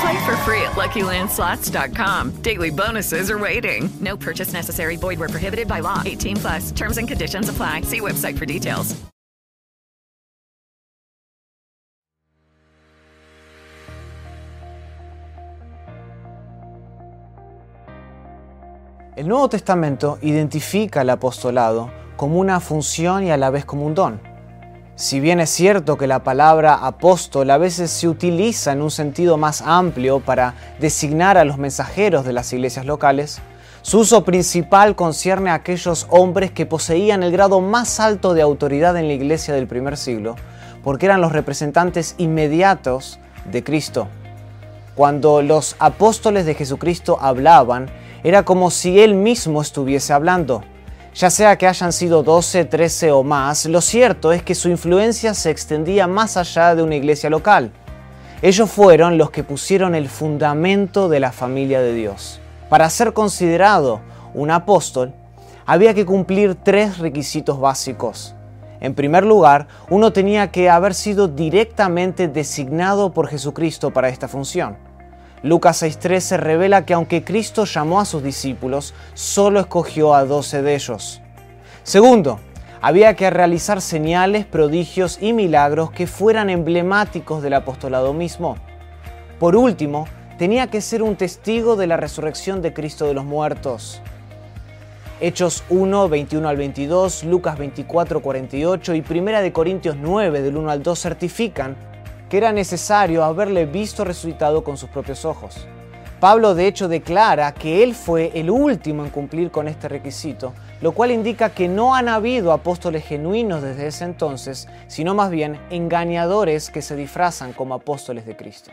Play for free at LuckyLandSlots.com. Daily bonuses are waiting. No purchase necessary. Void where prohibited by law. 18 plus. Terms and conditions apply. See website for details. El Nuevo Testamento identifica el apostolado como una función y a la vez como un don. Si bien es cierto que la palabra apóstol a veces se utiliza en un sentido más amplio para designar a los mensajeros de las iglesias locales, su uso principal concierne a aquellos hombres que poseían el grado más alto de autoridad en la iglesia del primer siglo, porque eran los representantes inmediatos de Cristo. Cuando los apóstoles de Jesucristo hablaban, era como si Él mismo estuviese hablando. Ya sea que hayan sido 12, 13 o más, lo cierto es que su influencia se extendía más allá de una iglesia local. Ellos fueron los que pusieron el fundamento de la familia de Dios. Para ser considerado un apóstol, había que cumplir tres requisitos básicos. En primer lugar, uno tenía que haber sido directamente designado por Jesucristo para esta función. Lucas 6:13 revela que aunque Cristo llamó a sus discípulos, solo escogió a doce de ellos. Segundo, había que realizar señales, prodigios y milagros que fueran emblemáticos del apostolado mismo. Por último, tenía que ser un testigo de la resurrección de Cristo de los muertos. Hechos 1, 21 al 22, Lucas 24, 48 y 1 de Corintios 9, del 1 al 2 certifican que era necesario haberle visto resucitado con sus propios ojos. Pablo de hecho declara que él fue el último en cumplir con este requisito, lo cual indica que no han habido apóstoles genuinos desde ese entonces, sino más bien engañadores que se disfrazan como apóstoles de Cristo.